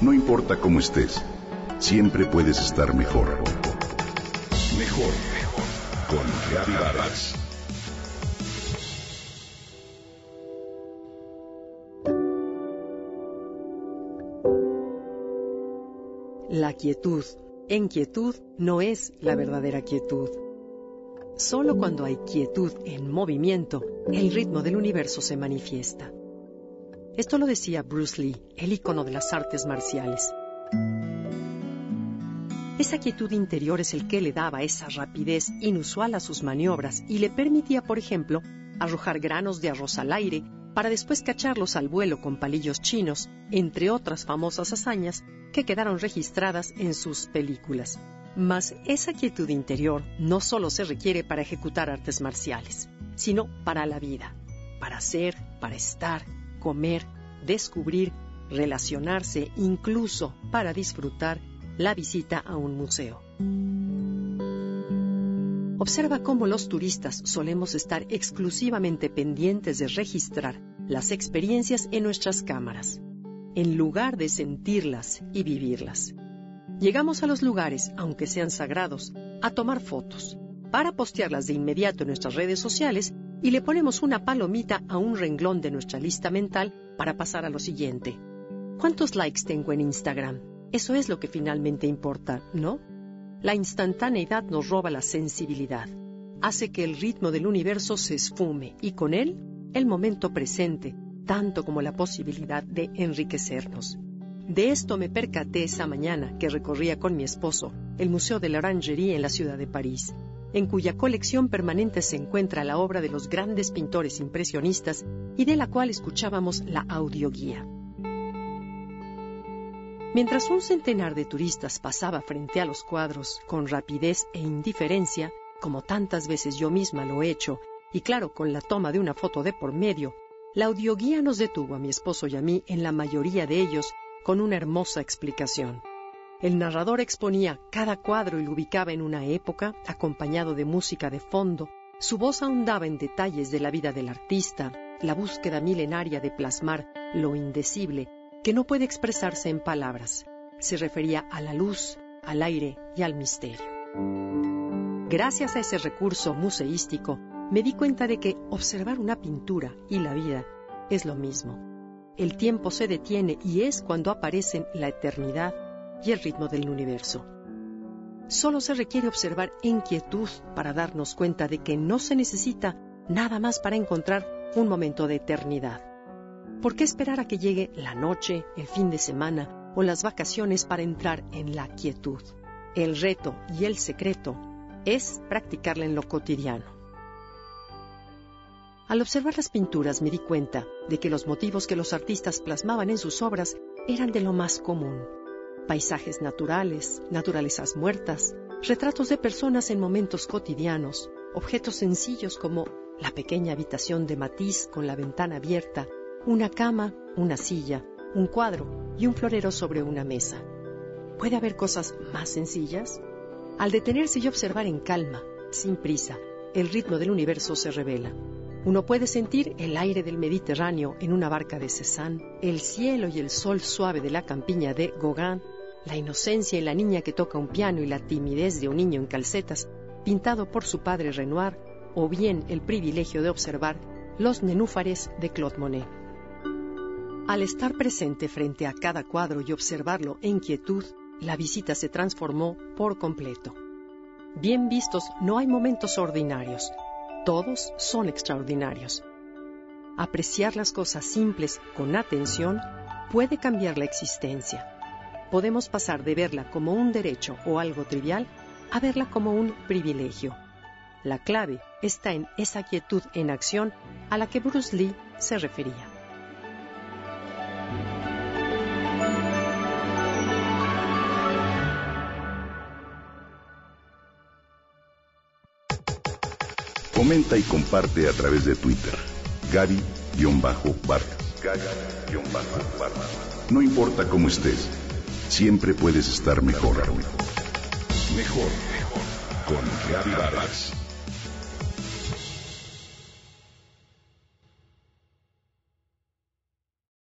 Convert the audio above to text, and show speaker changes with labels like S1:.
S1: No importa cómo estés, siempre puedes estar mejor. Mejor, mejor. Con Reavivadas.
S2: La quietud, en quietud, no es la verdadera quietud. Solo cuando hay quietud en movimiento, el ritmo del universo se manifiesta. Esto lo decía Bruce Lee, el icono de las artes marciales. Esa quietud interior es el que le daba esa rapidez inusual a sus maniobras y le permitía, por ejemplo, arrojar granos de arroz al aire para después cacharlos al vuelo con palillos chinos, entre otras famosas hazañas que quedaron registradas en sus películas. Mas esa quietud interior no solo se requiere para ejecutar artes marciales, sino para la vida, para ser, para estar, comer, descubrir, relacionarse, incluso para disfrutar la visita a un museo. Observa cómo los turistas solemos estar exclusivamente pendientes de registrar las experiencias en nuestras cámaras, en lugar de sentirlas y vivirlas. Llegamos a los lugares, aunque sean sagrados, a tomar fotos, para postearlas de inmediato en nuestras redes sociales y le ponemos una palomita a un renglón de nuestra lista mental para pasar a lo siguiente. ¿Cuántos likes tengo en Instagram? Eso es lo que finalmente importa, ¿no? La instantaneidad nos roba la sensibilidad, hace que el ritmo del universo se esfume y con él el momento presente, tanto como la posibilidad de enriquecernos. De esto me percaté esa mañana que recorría con mi esposo el Museo de la Orangerie en la ciudad de París en cuya colección permanente se encuentra la obra de los grandes pintores impresionistas y de la cual escuchábamos la audioguía. Mientras un centenar de turistas pasaba frente a los cuadros con rapidez e indiferencia, como tantas veces yo misma lo he hecho, y claro, con la toma de una foto de por medio, la audioguía nos detuvo a mi esposo y a mí en la mayoría de ellos con una hermosa explicación. El narrador exponía cada cuadro y lo ubicaba en una época, acompañado de música de fondo. Su voz ahondaba en detalles de la vida del artista, la búsqueda milenaria de plasmar lo indecible, que no puede expresarse en palabras. Se refería a la luz, al aire y al misterio. Gracias a ese recurso museístico, me di cuenta de que observar una pintura y la vida es lo mismo. El tiempo se detiene y es cuando aparecen la eternidad y el ritmo del universo. Solo se requiere observar en quietud para darnos cuenta de que no se necesita nada más para encontrar un momento de eternidad. ¿Por qué esperar a que llegue la noche, el fin de semana o las vacaciones para entrar en la quietud? El reto y el secreto es practicarla en lo cotidiano. Al observar las pinturas me di cuenta de que los motivos que los artistas plasmaban en sus obras eran de lo más común paisajes naturales, naturalezas muertas, retratos de personas en momentos cotidianos, objetos sencillos como la pequeña habitación de Matisse con la ventana abierta, una cama, una silla, un cuadro y un florero sobre una mesa. ¿Puede haber cosas más sencillas? Al detenerse y observar en calma, sin prisa, el ritmo del universo se revela. Uno puede sentir el aire del Mediterráneo en una barca de Cézanne, el cielo y el sol suave de la campiña de Gauguin la inocencia en la niña que toca un piano y la timidez de un niño en calcetas, pintado por su padre Renoir, o bien el privilegio de observar los nenúfares de Claude Monet. Al estar presente frente a cada cuadro y observarlo en quietud, la visita se transformó por completo. Bien vistos, no hay momentos ordinarios, todos son extraordinarios. Apreciar las cosas simples con atención puede cambiar la existencia podemos pasar de verla como un derecho o algo trivial a verla como un privilegio. La clave está en esa quietud en acción a la que Bruce Lee se refería.
S1: Comenta y comparte a través de Twitter. Gaby-Vargas. No importa cómo estés siempre puedes estar mejor. Mejor, mejor. Con Gaby Vargas.